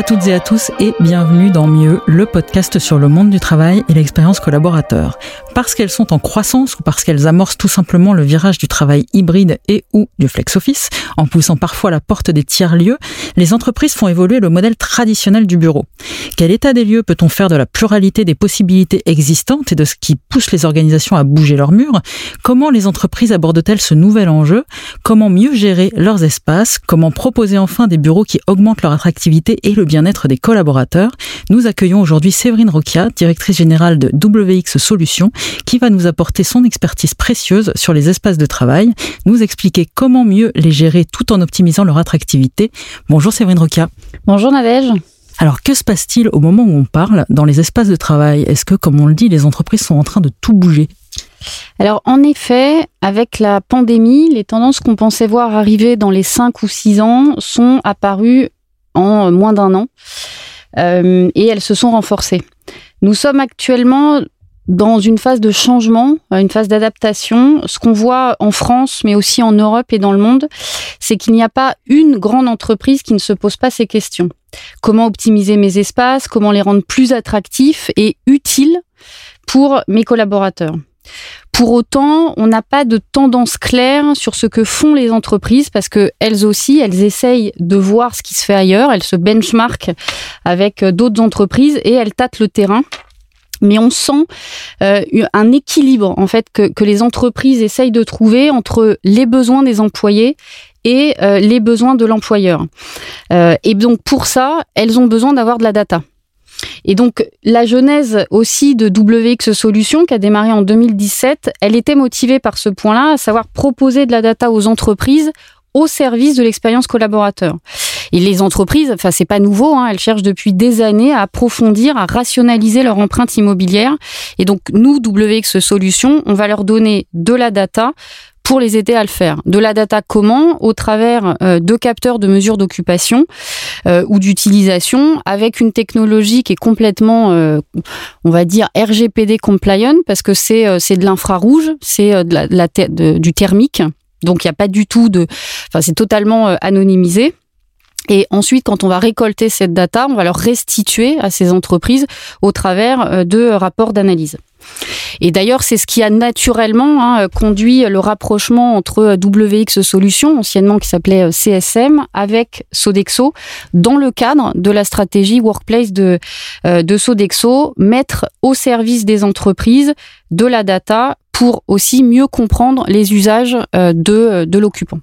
à toutes et à tous et bienvenue dans Mieux, le podcast sur le monde du travail et l'expérience collaborateur. Parce qu'elles sont en croissance ou parce qu'elles amorcent tout simplement le virage du travail hybride et ou du flex office, en poussant parfois la porte des tiers-lieux, les entreprises font évoluer le modèle traditionnel du bureau. Quel état des lieux peut-on faire de la pluralité des possibilités existantes et de ce qui pousse les organisations à bouger leurs murs? Comment les entreprises abordent-elles ce nouvel enjeu? Comment mieux gérer leurs espaces? Comment proposer enfin des bureaux qui augmentent leur attractivité et le bien-être des collaborateurs Nous accueillons aujourd'hui Séverine Roquia, directrice générale de WX Solutions, qui va nous apporter son expertise précieuse sur les espaces de travail, nous expliquer comment mieux les gérer tout en optimisant leur attractivité. Bonjour Séverine Roquia. Bonjour Nadège. Alors, que se passe-t-il au moment où on parle dans les espaces de travail? Est-ce que, comme on le dit, les entreprises sont en train de tout bouger? Alors en effet, avec la pandémie, les tendances qu'on pensait voir arriver dans les 5 ou 6 ans sont apparues moins d'un an euh, et elles se sont renforcées. Nous sommes actuellement dans une phase de changement, une phase d'adaptation. Ce qu'on voit en France, mais aussi en Europe et dans le monde, c'est qu'il n'y a pas une grande entreprise qui ne se pose pas ces questions. Comment optimiser mes espaces, comment les rendre plus attractifs et utiles pour mes collaborateurs. Pour autant, on n'a pas de tendance claire sur ce que font les entreprises parce que elles aussi, elles essayent de voir ce qui se fait ailleurs, elles se benchmarkent avec d'autres entreprises et elles tâtent le terrain mais on sent euh, un équilibre en fait que, les entreprises essayent de trouver entre les besoins des employés et euh, les besoins de l'employeur. Euh, et donc pour ça, elles ont besoin d'avoir de la data. Et donc, la genèse aussi de WX Solutions, qui a démarré en 2017, elle était motivée par ce point-là, à savoir proposer de la data aux entreprises au service de l'expérience collaborateur. Et les entreprises, enfin c'est pas nouveau, hein, elles cherchent depuis des années à approfondir, à rationaliser leur empreinte immobilière. Et donc nous, WX Solutions, on va leur donner de la data pour les aider à le faire. De la data comment Au travers euh, de capteurs de mesure d'occupation euh, ou d'utilisation avec une technologie qui est complètement, euh, on va dire, RGPD compliant parce que c'est c'est de l'infrarouge, c'est de la, du thermique. Donc il n'y a pas du tout de... Enfin c'est totalement anonymisé. Et ensuite, quand on va récolter cette data, on va leur restituer à ces entreprises au travers de rapports d'analyse. Et d'ailleurs, c'est ce qui a naturellement hein, conduit le rapprochement entre WX Solutions, anciennement qui s'appelait euh, CSM, avec Sodexo, dans le cadre de la stratégie Workplace de, euh, de Sodexo, mettre au service des entreprises de la data pour aussi mieux comprendre les usages euh, de, de l'occupant.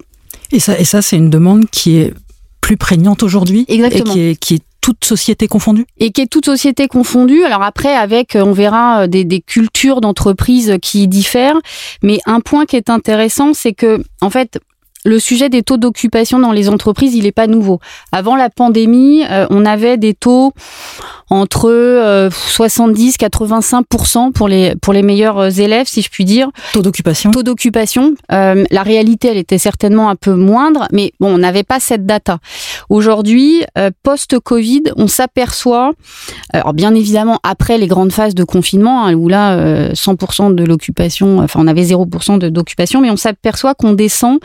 Et ça, et ça c'est une demande qui est plus prégnante aujourd'hui Exactement. et qui est, qui est société confondue Et qui est toute société confondue. Alors après, avec, euh, on verra euh, des, des cultures d'entreprise qui diffèrent. Mais un point qui est intéressant, c'est que, en fait, le sujet des taux d'occupation dans les entreprises, il n'est pas nouveau. Avant la pandémie, euh, on avait des taux entre 70 euh, 85% pour les pour les meilleurs euh, élèves si je puis dire. Taux d'occupation. Taux d'occupation. Euh, la réalité elle était certainement un peu moindre mais bon on n'avait pas cette data. Aujourd'hui post Covid on s'aperçoit alors bien évidemment après les grandes phases de confinement hein, où là 100% de l'occupation enfin on avait 0% d'occupation mais on s'aperçoit qu'on descend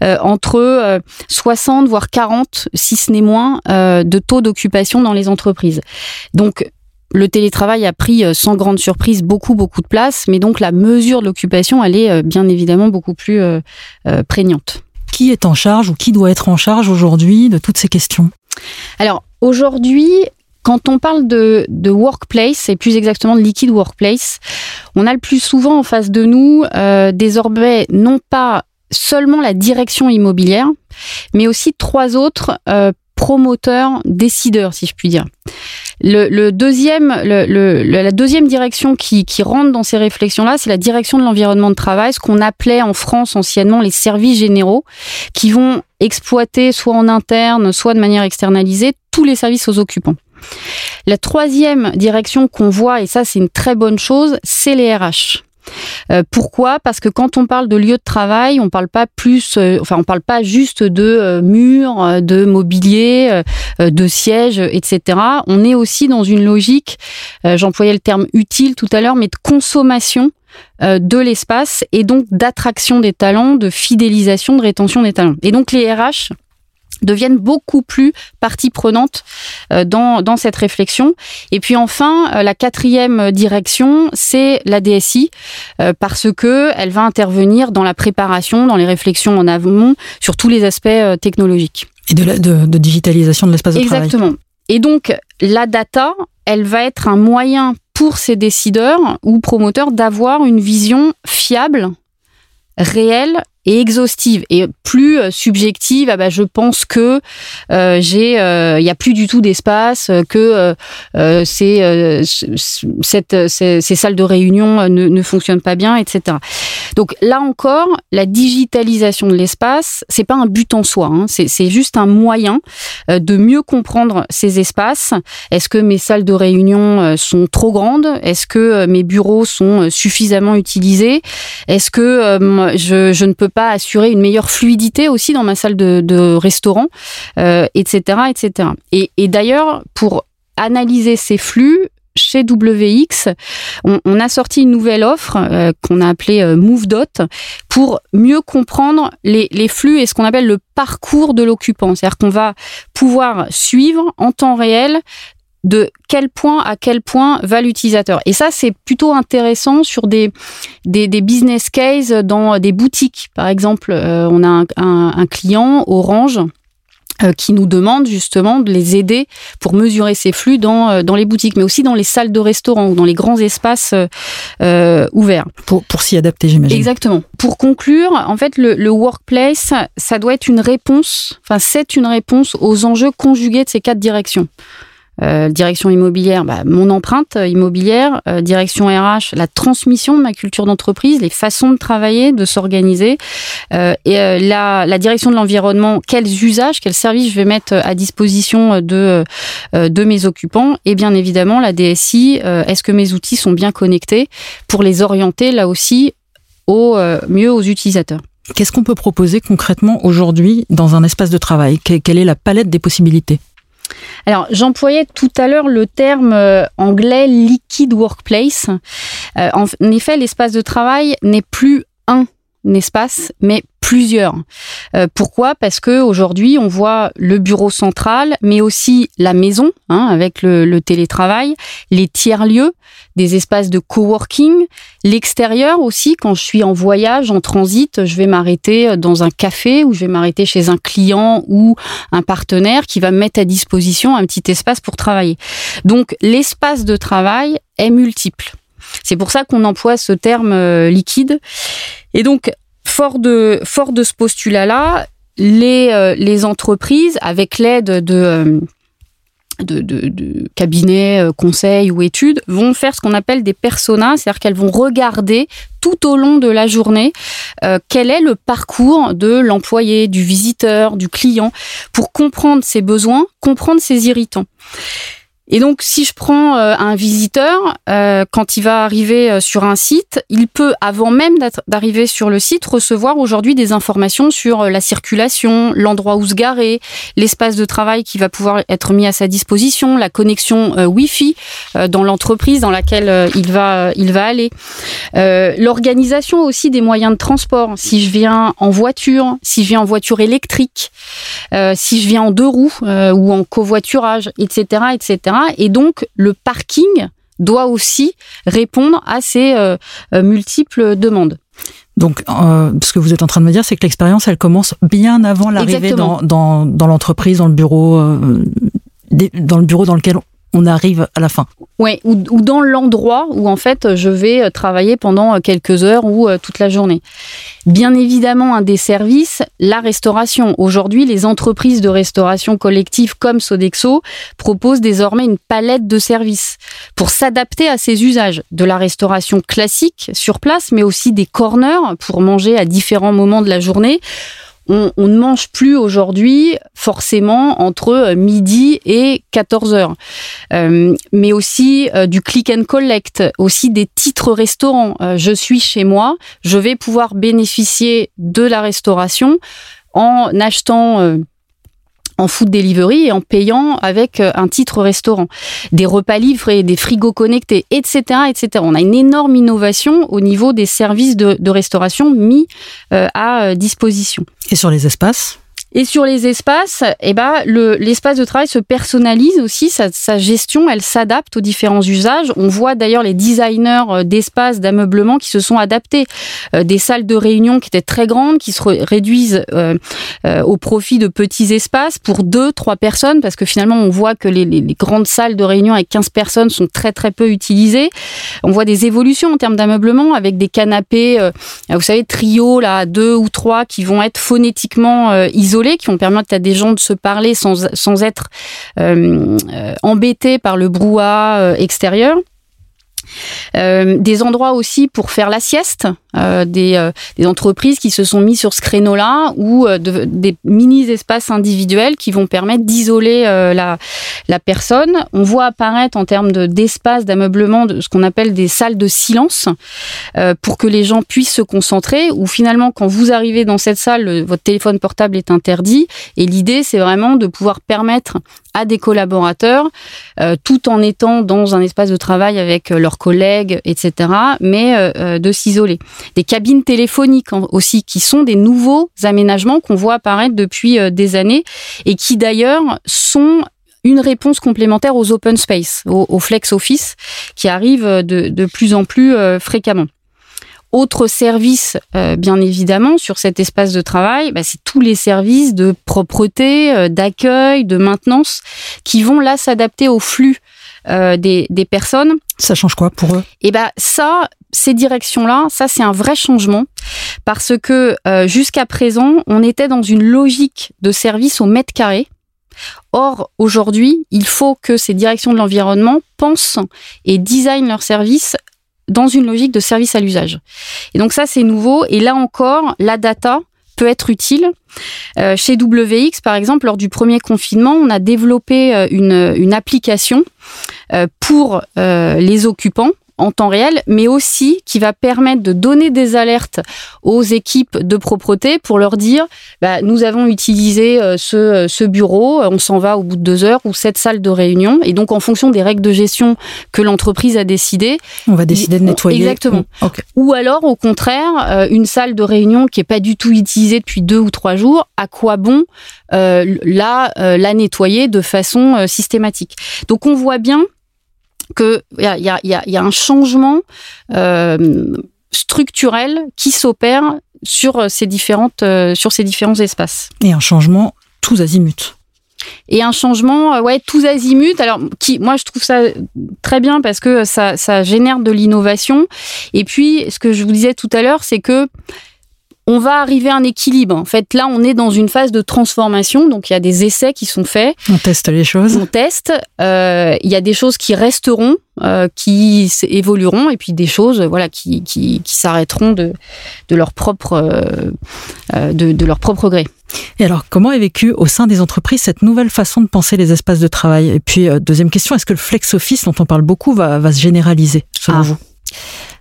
entre 60 voire 40 si ce n'est moins de taux d'occupation dans les entreprises donc, le télétravail a pris euh, sans grande surprise beaucoup beaucoup de place, mais donc la mesure de l'occupation, elle est euh, bien évidemment beaucoup plus euh, prégnante. Qui est en charge ou qui doit être en charge aujourd'hui de toutes ces questions? Alors aujourd'hui, quand on parle de, de, workplace, et plus exactement de liquid workplace, on a le plus souvent en face de nous désormais non pas seulement la direction immobilière, mais aussi trois autres promoteurs, décideurs, si je puis dire. Le, deuxième, la deuxième direction qui, rentre dans ces réflexions-là, c'est la direction de l'environnement de travail, ce qu'on appelait en France anciennement les services généraux, qui vont exploiter soit en interne, soit de manière externalisée tous les services aux occupants. La troisième direction qu'on voit, et ça c'est une très bonne chose, c'est les RH. Euh, pourquoi? Parce que quand on parle de lieu de travail, on parle pas plus, euh, enfin on parle pas juste de euh, murs, de mobilier, de sièges, etc. On est aussi dans une logique, j'employais le terme utile tout à l'heure, mais de consommation de l'espace et donc d'attraction des talents, de fidélisation, de rétention des talents. Et donc les RH deviennent beaucoup plus partie prenante euh, dans, dans cette réflexion. Et puis enfin, euh, la quatrième direction, c'est la DSI, euh, parce que elle va intervenir dans la préparation, dans les réflexions en amont, sur tous les aspects technologiques. Et de, de, de digitalisation de l'espace de travail. Exactement. Et donc, la data, elle va être un moyen pour ces décideurs ou promoteurs d'avoir une vision fiable, réelle et exhaustive et plus euh, subjective ah bah je pense que euh, j'ai euh, il y a plus du tout d'espace que euh, c'est cette ces, ces, salles de réunion ne, ne fonctionnent pas bien etc donc là encore la digitalisation de l'espace c'est pas un but en soi hein, c'est juste un moyen de mieux comprendre ces espaces. Est-ce que mes salles de réunion sont trop grandes? Est-ce que mes bureaux sont suffisamment utilisés? Est-ce que je, je ne peux pas assurer une meilleure fluidité aussi dans ma salle de, restaurant, euh, etc., etc. Et, d'ailleurs, pour analyser ces flux, chez WX, on, a sorti une nouvelle offre euh, qu'on a appelée euh, MoveDot pour mieux comprendre les, les flux et ce qu'on appelle le parcours de l'occupant. C'est-à-dire qu'on va pouvoir suivre en temps réel de quel point à quel point va l'utilisateur. Et ça, c'est plutôt intéressant sur des, des, des, business cases dans des boutiques. Par exemple, euh, on a un, un, client, Orange, euh, qui nous demande justement de les aider pour mesurer ces flux dans, euh, dans les boutiques, mais aussi dans les salles de restaurant ou dans les grands espaces euh, ouverts. Pour, pour s'y adapter, j'imagine. Exactement. Pour conclure, en fait, le, le workplace, ça doit être une réponse, enfin, c'est une réponse aux enjeux conjugués de ces quatre directions. Euh, direction immobilière, bah, mon empreinte immobilière, euh, direction RH, la transmission de ma culture d'entreprise, les façons de travailler, de s'organiser, euh, et la, la, direction de l'environnement, quels usages, quels services je vais mettre à disposition de, de mes occupants, et bien évidemment la DSI, est-ce que mes outils sont bien connectés pour les orienter là aussi au mieux aux utilisateurs? Qu'est-ce qu'on peut proposer concrètement aujourd'hui dans un espace de travail? Quelle est la palette des possibilités? Alors, j'employais tout à l'heure le terme euh, anglais liquid workplace. Euh, en effet, l'espace de travail n'est plus un espace, mais plusieurs. Euh, pourquoi? Parce que aujourd'hui, on voit le bureau central, mais aussi la maison, hein, avec le, le, télétravail, les tiers lieux, des espaces de coworking, l'extérieur aussi. Quand je suis en voyage, en transit, je vais m'arrêter dans un café ou je vais m'arrêter chez un client ou un partenaire qui va me mettre à disposition un petit espace pour travailler. Donc, l'espace de travail est multiple. C'est pour ça qu'on emploie ce terme euh, liquide. Et donc, fort de, fort de ce postulat-là, les, euh, les entreprises, avec l'aide de, euh, de, de, de, cabinets, conseils ou études, vont faire ce qu'on appelle des personas, c'est-à-dire qu'elles vont regarder tout au long de la journée quel est le parcours de l'employé, du visiteur, du client, pour comprendre ses besoins, comprendre ses irritants. Et donc, si je prends euh, un visiteur, euh, quand il va arriver euh, sur un site, il peut, avant même d'arriver sur le site, recevoir aujourd'hui des informations sur la circulation, l'endroit où se garer, l'espace de travail qui va pouvoir être mis à sa disposition, la connexion Wi-Fi dans l'entreprise dans laquelle il va il va aller, l'organisation aussi des moyens de transport. Si je viens en voiture, si je viens en voiture électrique, si je viens en deux roues ou en covoiturage, etc., etc. Et donc, le parking doit aussi répondre à ces euh, euh, multiples demandes. Donc, euh, ce que vous êtes en train de me dire, c'est que l'expérience, elle commence bien avant l'arrivée dans, dans, dans l'entreprise, dans le bureau, dans le bureau dans lequel on arrive à la fin. Oui, ou, dans l'endroit où en fait je vais euh, travailler pendant euh, quelques heures ou euh, toute la journée. Bien évidemment, un des services, la restauration. Aujourd'hui, les entreprises de restauration collective comme Sodexo proposent désormais une palette de services pour s'adapter à ces usages. De la restauration classique sur place, mais aussi des corners pour manger à différents moments de la journée on, ne mange plus aujourd'hui forcément entre euh, midi et 14 heures. Euh, mais aussi euh, du click and collect, aussi des titres restaurants. je suis chez moi, je vais pouvoir bénéficier de la restauration en achetant en food delivery et en payant avec euh, un titre restaurant, des repas livrés, des frigos connectés, etc., etc. On a une énorme innovation au niveau des services de, restauration mis euh, à euh, disposition. Et sur les espaces? Et sur les espaces, eh ben, le, l'espace de travail se personnalise aussi, sa, sa gestion, elle s'adapte aux différents usages. On voit d'ailleurs les designers euh, d'espaces, d'ameublement qui se sont adaptés. Euh, des salles de réunion qui étaient très grandes, qui se réduisent euh, euh, au profit de petits espaces pour deux, trois personnes, parce que finalement, on voit que les, les, grandes salles de réunion avec 15 personnes sont très, très peu utilisées. On voit des évolutions en termes d'ameublement avec des canapés, euh, vous savez, trio, là, deux ou trois qui vont être phonétiquement euh, qui vont permettre à des gens de se parler sans, sans être euh, euh, embêtés par le brouhaha euh, extérieur. Euh, des endroits aussi pour faire la sieste, euh, des, euh, des, entreprises qui se sont mis sur ce créneau-là ou de, des mini-espaces individuels qui vont permettre d'isoler la, la personne. On voit apparaître en termes d'espace, d'ameublement, de ce qu'on appelle des salles de silence pour que les gens puissent se concentrer ou finalement quand vous arrivez dans cette salle, le, votre téléphone portable est interdit et l'idée c'est vraiment de pouvoir permettre à des collaborateurs, euh, tout en étant dans un espace de travail avec leurs collègues, etc., mais euh, de s'isoler. Des cabines téléphoniques aussi, qui sont des nouveaux aménagements qu'on voit apparaître depuis euh, des années et qui d'ailleurs sont une réponse complémentaire aux open space, aux, flex office, qui arrivent de, plus en plus euh, fréquemment. Autre service, euh, bien évidemment, sur cet espace de travail, bah, c'est tous les services de propreté, euh, d'accueil, de maintenance, qui vont là s'adapter au flux euh, des, des, personnes. Ça change quoi pour eux? Eh ben ça, ces directions-là, ça c'est un vrai changement parce que euh, jusqu'à présent, on était dans une logique de service au mètre carré. Or, aujourd'hui, il faut que ces directions de l'environnement pensent et designent leurs services dans une logique de service à l'usage. Et donc ça, c'est nouveau. Et là encore, la data peut être utile. Euh, chez WX, par exemple, lors du premier confinement, on a développé euh, une, application euh, pour les occupants en temps réel, mais aussi qui va permettre de donner des alertes aux équipes de propreté pour leur dire bah, nous avons utilisé euh, ce, ce bureau, on s'en va au bout de deux heures ou cette salle de réunion. Et donc, en fonction des règles de gestion que l'entreprise a décidé, on va décider de nettoyer. Exactement. Okay. Ou alors, au contraire, euh, une salle de réunion qui est pas du tout utilisée depuis deux ou trois jours, à quoi bon euh, la, euh, la nettoyer de façon euh, systématique? Donc, on voit bien qu'il y a, y, a, y a, un changement euh, structurel qui s'opère sur ces différentes euh, sur ces différents espaces. Et un changement tous azimuts. Et un changement, euh, ouais, tous azimuts. Alors, qui, moi, je trouve ça très bien parce que ça, ça génère de l'innovation. Et puis, ce que je vous disais tout à l'heure, c'est que on va arriver à un équilibre. En fait, là, on est dans une phase de transformation, donc il y a des essais qui sont faits. On teste les choses. On teste. Euh, il y a des choses qui resteront, euh, qui évolueront, et puis des choses, voilà, qui, qui, qui s'arrêteront de, de leur propre, euh, de, de leur propre gré. Et alors, comment est vécu au sein des entreprises cette nouvelle façon de penser les espaces de travail? Et puis, deuxième question, est-ce que le flex office, dont on parle beaucoup, va, va se généraliser, selon ah. vous?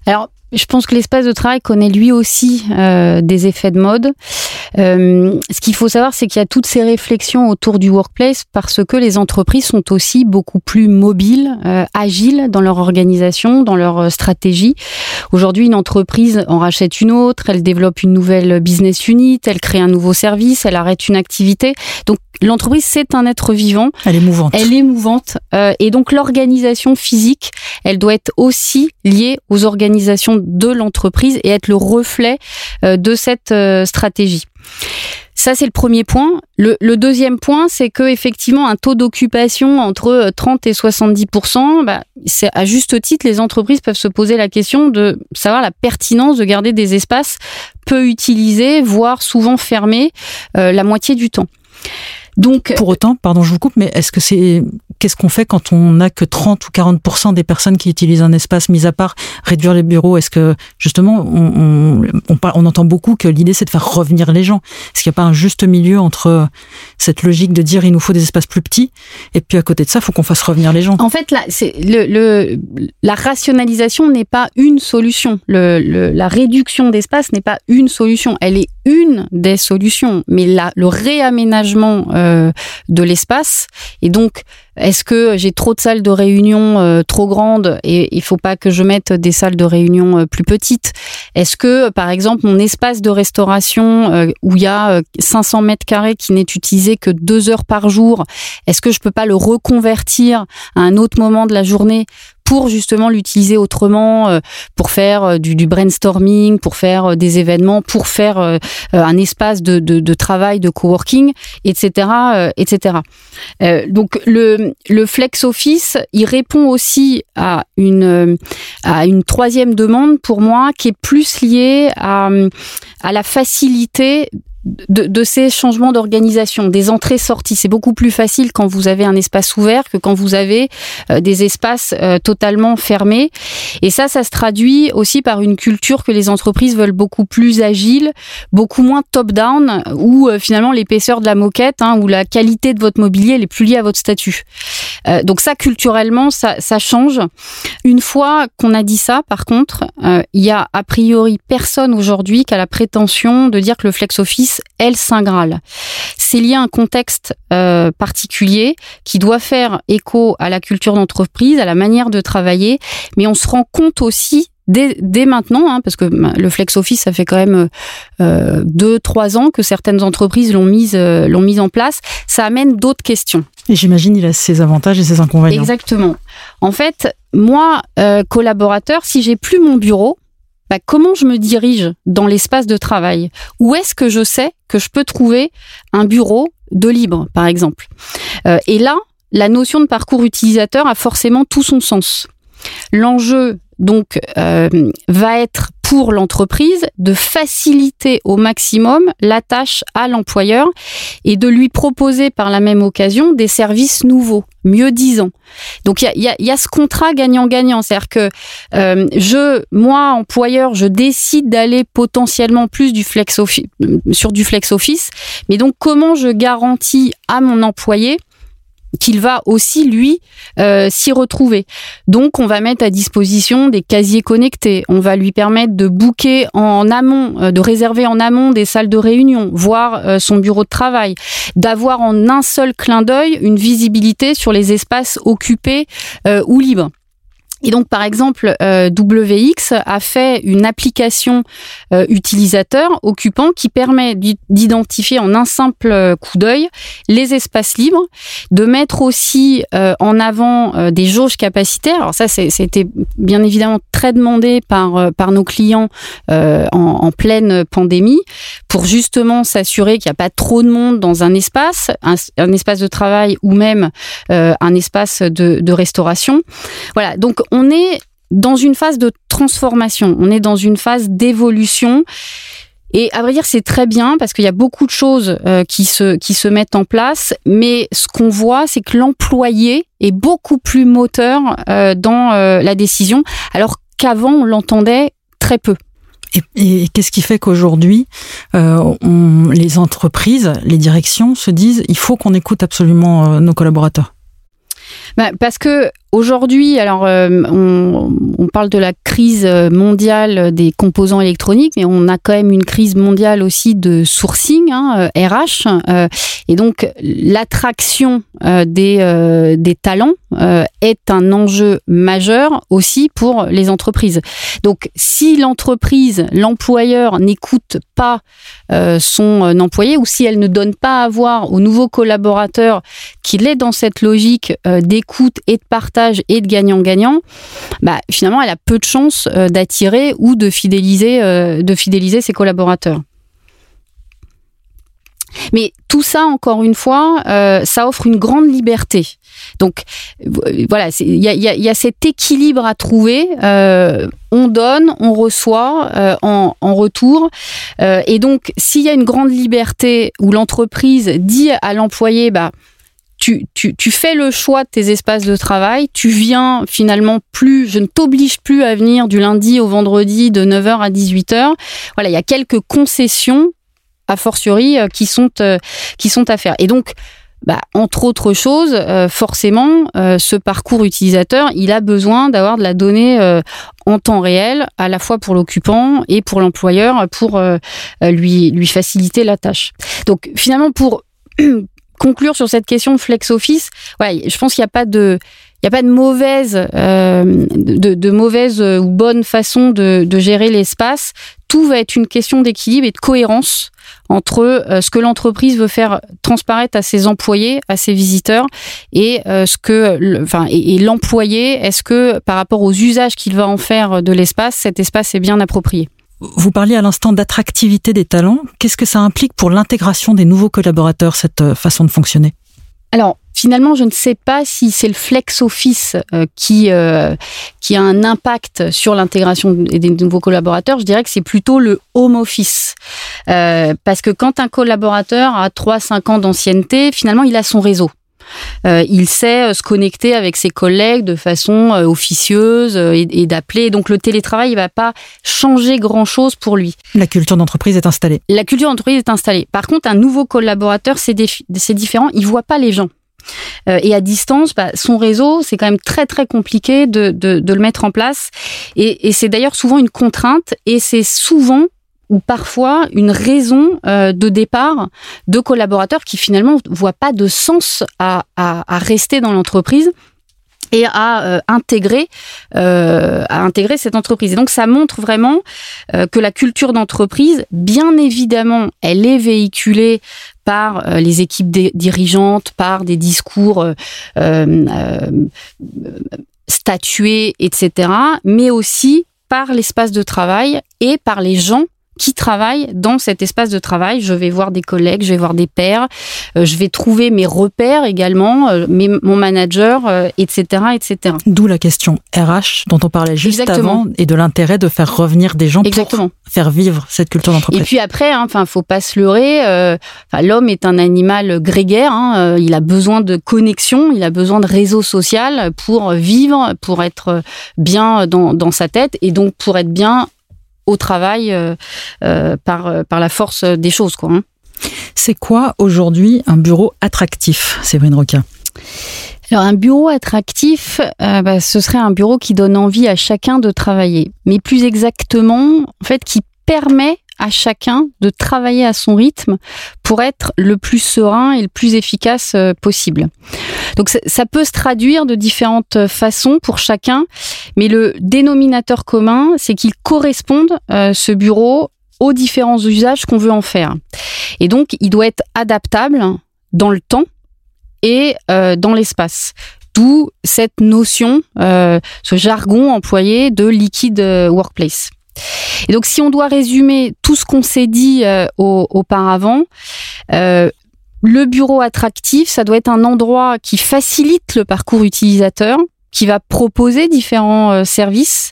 Alors, je pense que l'espace de travail connaît lui aussi euh, des effets de mode. Euh, ce qu'il faut savoir, c'est qu'il y a toutes ces réflexions autour du workplace parce que les entreprises sont aussi beaucoup plus mobiles, euh, agiles dans leur organisation, dans leur euh, stratégie. Aujourd'hui, une entreprise en rachète une autre, elle développe une nouvelle business unit, elle crée un nouveau service, elle arrête une activité. Donc, l'entreprise, c'est un être vivant. Elle est mouvante. Elle est mouvante. Euh, et donc, l'organisation physique, elle doit être aussi liée aux organisations de l'entreprise et être le reflet euh, de cette euh, stratégie. Ça, c'est le premier point. Le, deuxième point, c'est que effectivement, un taux d'occupation entre 30 et 70 bah, c'est à juste titre, les entreprises peuvent se poser la question de savoir la pertinence de garder des espaces peu utilisés, voire souvent fermés, euh, la moitié du temps. Donc, pour autant, pardon, je vous coupe, mais est-ce que c'est qu'est-ce qu'on fait quand on n'a que 30 ou 40% des personnes qui utilisent un espace, mis à part réduire les bureaux? Est-ce que justement, on, on, on, on entend beaucoup que l'idée c'est de faire revenir les gens Est-ce qu'il n'y a pas un juste milieu entre cette logique de dire il nous faut des espaces plus petits et puis à côté de ça, il faut qu'on fasse revenir les gens? En fait, là, c'est le, le, la rationalisation n'est pas une solution. Le, le, la réduction d'espace n'est pas une solution. Elle est une des solutions, mais là, le réaménagement euh, de l'espace. Et donc, est-ce que j'ai trop de salles de réunion trop grandes et il faut pas que je mette des salles de réunion plus petites? Est-ce que, par exemple, mon espace de restauration où il y a 500 mètres carrés qui n'est utilisé que deux heures par jour, est-ce que je peux pas le reconvertir à un autre moment de la journée pour justement l'utiliser autrement, euh, pour faire euh, du, brainstorming, pour faire euh, des événements, pour faire un espace de, de, travail, de coworking, etc., etc. donc le, le flex office, il répond aussi à une à une troisième demande pour moi qui est plus liée à à la facilité de, ces changements d'organisation, des entrées-sorties. C'est beaucoup plus facile quand vous avez un espace ouvert que quand vous avez euh, des espaces euh, totalement fermés. Et ça, ça se traduit aussi par une culture que les entreprises veulent beaucoup plus agile, beaucoup moins top-down, où euh, finalement l'épaisseur de la moquette hein, ou la qualité de votre mobilier elle est plus liée à votre statut. donc ça, culturellement, ça, ça change. Une fois qu'on a dit ça, par contre, il y a a priori personne aujourd'hui qui a la prétention de dire que le flex office elle Saint Graal. C'est lié à un contexte euh, particulier qui doit faire écho à la culture d'entreprise, à la manière de travailler, mais on se rend compte aussi Dès, maintenant, hein, parce que bah, le flex office, ça fait quand même euh, deux, trois ans que certaines entreprises l'ont mise, euh, l'ont mise en place. Ça amène d'autres questions. Et j'imagine il a ses avantages et ses inconvénients. Exactement. En fait, moi, collaborateur, si j'ai plus mon bureau, bah, comment je me dirige dans l'espace de travail? Où est-ce que je sais que je peux trouver un bureau de libre, par exemple? Euh, Et là, la notion de parcours utilisateur a forcément tout son sens. L'enjeu donc euh, va être pour l'entreprise de faciliter au maximum la tâche à l'employeur et de lui proposer par la même occasion des services nouveaux, mieux disant. Donc il y a, y a, ce contrat gagnant-gagnant, c'est-à-dire que euh, je, moi employeur, je décide d'aller potentiellement plus du flex office, sur du flex office, mais donc comment je garantis à mon employé qu'il va aussi lui euh, s'y retrouver. Donc on va mettre à disposition des casiers connectés, on va lui permettre de booker en amont, euh, de réserver en amont des salles de réunion, voir euh, son bureau de travail, d'avoir en un seul clin d'œil une visibilité sur les espaces occupés ou libres. Et donc, par exemple, euh, WX a fait une application euh, utilisateur occupant qui permet d'identifier en un simple coup d'œil les espaces libres, de mettre aussi euh, en avant des jauges capacitaires. Alors ça, c'était bien évidemment très demandé par par nos clients en, en, pleine pandémie pour justement s'assurer qu'il n'y a pas trop de monde dans un espace, un, un espace de travail ou même un espace de, de restauration. Voilà. Donc on est dans une phase de transformation, on est dans une phase d'évolution. Et à vrai dire, c'est très bien parce qu'il y a beaucoup de choses euh, qui se qui se mettent en place, mais ce qu'on voit, c'est que l'employé est beaucoup plus moteur euh, dans euh, la décision, alors qu'avant on l'entendait très peu. Et, qu'est-ce qui fait qu'aujourd'hui, les entreprises, les directions se disent, il faut qu'on écoute absolument nos collaborateurs? Bah, parce que aujourd'hui, alors euh, on, parle de la crise mondiale des composants électroniques, mais on a quand même une crise mondiale aussi de sourcing, hein, RH, euh, euh, et donc l'attraction des, des talents est un enjeu majeur aussi pour les entreprises. Donc si l'entreprise, l'employeur n'écoute pas son employé ou si elle ne donne pas à voir aux nouveaux collaborateurs qu'il est dans cette logique d'écoute et de partage et de gagnant-gagnant, bah, finalement, elle a peu de chances euh, d'attirer ou de fidéliser, euh, de fidéliser ses collaborateurs. Mais tout ça, encore une fois, euh, ça offre une grande liberté. Donc voilà, il y a, cet équilibre à trouver. on donne, on reçoit en, en, retour. et donc, s'il y a une grande liberté où l'entreprise dit à l'employé, bah tu, tu, tu, fais le choix de tes espaces de travail, tu viens finalement plus, je ne t'oblige plus à venir du lundi au vendredi de 9h à 18h. Voilà, il y a quelques concessions, a fortiori, euh, qui sont, euh, qui sont à faire. Et donc, bah, entre autres choses, euh, forcément, ce parcours utilisateur, il a besoin d'avoir de la donnée en temps réel, à la fois pour l'occupant et pour l'employeur, pour lui, lui faciliter la tâche. Donc finalement, pour conclure sur cette question de flex office, ouais, je pense qu'il n'y a pas de il a pas de mauvaise, euh, de, mauvaise ou bonne façon de, gérer l'espace. Tout va être une question d'équilibre et de cohérence entre euh, ce que l'entreprise veut faire transparaître à ses employés, à ses visiteurs, et euh, ce que, et, l'employé, est-ce que par rapport aux usages qu'il va en faire de l'espace, cet espace est bien approprié? Vous parliez à l'instant d'attractivité des talents. Qu'est-ce que ça implique pour l'intégration des nouveaux collaborateurs, cette euh, façon de fonctionner? Alors, finalement, je ne sais pas si c'est le flex office qui qui a un impact sur l'intégration des nouveaux collaborateurs. Je dirais que c'est plutôt le home office. Euh, parce que quand un collaborateur a 3-5 ans d'ancienneté, finalement, il a son réseau. Euh, il sait euh, se connecter avec ses collègues de façon officieuse et, d'appeler. Donc le télétravail, il va pas changer grand chose pour lui. La culture d'entreprise est installée. La culture d'entreprise est installée. Par contre, un nouveau collaborateur, c'est différent. Il voit pas les gens. et à distance, bah, son réseau, c'est quand même très très compliqué de, de, le mettre en place. Et, et c'est d'ailleurs souvent une contrainte. Et c'est souvent ou parfois une raison euh, de départ de collaborateurs qui finalement voient pas de sens à, à, à rester dans l'entreprise et à euh, intégrer euh, à intégrer cette entreprise. Et donc ça montre vraiment euh, que la culture d'entreprise, bien évidemment, elle est véhiculée par les équipes dirigeantes, par des discours statués, etc., mais aussi par l'espace de travail et par les gens qui travaillent dans cet espace de travail. Je vais voir des collègues, je vais voir des pairs, euh, je vais trouver mes repères également, euh, mon manager, etc., euh, etc. D'où la question RH dont on parlait juste avant et de l'intérêt de faire revenir des gens pour faire vivre cette culture d'entreprise. Et puis après, hein, enfin, faut pas se leurrer. L'homme est un animal grégaire. Hein, il a besoin de connexion, il a besoin de réseau social pour vivre, pour être bien dans, dans sa tête et donc pour être bien au travail euh, euh, par, euh, par la force des choses. Quoi, hein. C'est quoi aujourd'hui un bureau attractif, Séverine Roquin? Alors un bureau attractif, bah, ce serait un bureau qui donne envie à chacun de travailler, mais plus exactement, en fait, qui permet à chacun de travailler à son rythme pour être le plus serein et le plus efficace euh, possible. Donc ça peut se traduire de différentes façons pour chacun, mais le dénominateur commun, c'est qu'il corresponde, euh, ce bureau, aux différents usages qu'on veut en faire. Et donc, il doit être adaptable dans le temps et euh, dans l'espace. D'où cette notion, ce jargon employé de liquide workplace. Et donc, si on doit résumer tout ce qu'on s'est dit euh, auparavant, euh, le bureau attractif, ça doit être un endroit qui facilite le parcours utilisateur, qui va proposer différents euh, services.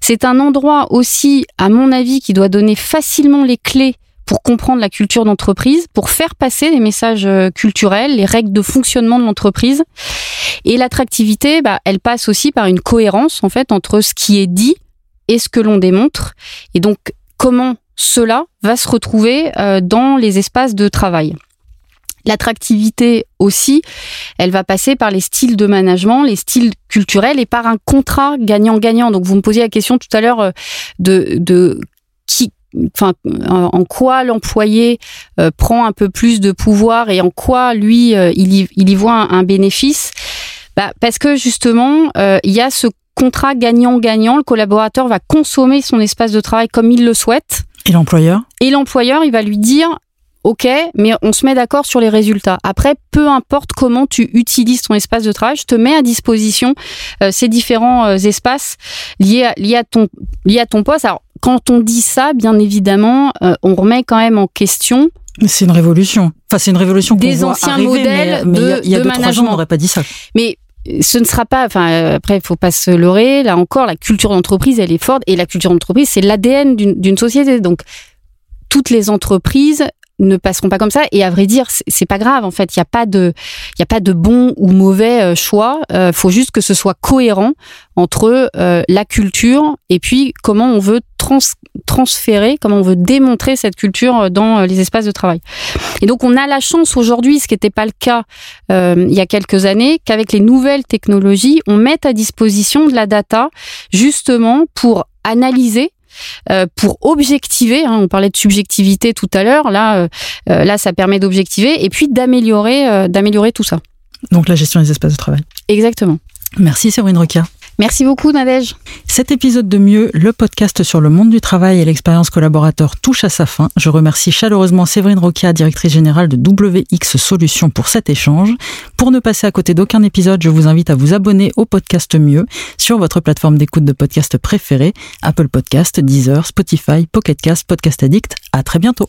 C'est un endroit aussi, à mon avis, qui doit donner facilement les clés pour comprendre la culture d'entreprise, pour faire passer les messages culturels, les règles de fonctionnement de l'entreprise. Et l'attractivité, bah, elle passe aussi par une cohérence en fait entre ce qui est dit et ce que l'on démontre. Et donc, comment cela va se retrouver euh, dans les espaces de travail? L'attractivité aussi, elle va passer par les styles de management, les styles culturels et par un contrat gagnant-gagnant. Donc vous me posiez la question tout à l'heure euh, de, de qui, enfin, en quoi l'employé euh, prend un peu plus de pouvoir et en quoi lui il y, il y voit un, bénéfice? Bah, parce que justement, il y a ce contrat gagnant-gagnant. Le collaborateur va consommer son espace de travail comme il le souhaite. Et l'employeur? Et l'employeur, il va lui dire Ok, mais on se met d'accord sur les résultats. Après, peu importe comment tu utilises ton espace de travail, je te mets à disposition euh, ces différents euh, espaces liés à, liés, à ton, liés à ton poste. Alors, quand on dit ça, bien évidemment, euh, on remet quand même en question c'est une révolution. Enfin, c'est une révolution des anciens modèles mais, de, il y a, deux, trois ans, on n'aurait pas dit ça. Mais ce ne sera pas, enfin euh, après il faut pas se leurrer, là encore la culture d'entreprise elle est forte. Et la culture d'entreprise c'est l'ADN d'une société. Donc toutes les entreprises ne passeront pas comme ça. Et à vrai dire c'est pas grave en fait. Il y a pas de il a pas de bon ou mauvais euh, choix. Euh, faut juste que ce soit cohérent entre euh, la culture et puis comment on veut trans transférer comment on veut démontrer cette culture dans les espaces de travail. Et donc on a la chance aujourd'hui ce qui n'était pas le cas il y a quelques années qu'avec les nouvelles technologies on mette à disposition de la data justement pour analyser pour objectiver. Hein, on parlait de subjectivité tout à l'heure. Là, là, ça permet d'objectiver et puis d'améliorer, d'améliorer tout ça. Donc la gestion des espaces de travail. Exactement. Merci Séverine Roquia. Merci beaucoup Nadège. Cet épisode de Mieux, le podcast sur le monde du travail et l'expérience collaborateur touche à sa fin. Je remercie chaleureusement Séverine Roquia, directrice générale de WX Solutions pour cet échange. Pour ne passer à côté d'aucun épisode, je vous invite à vous abonner au podcast Mieux sur votre plateforme d'écoute de podcast préférée, Apple Podcast, Deezer, Spotify, Pocket Cast, Podcast Addict. À très bientôt.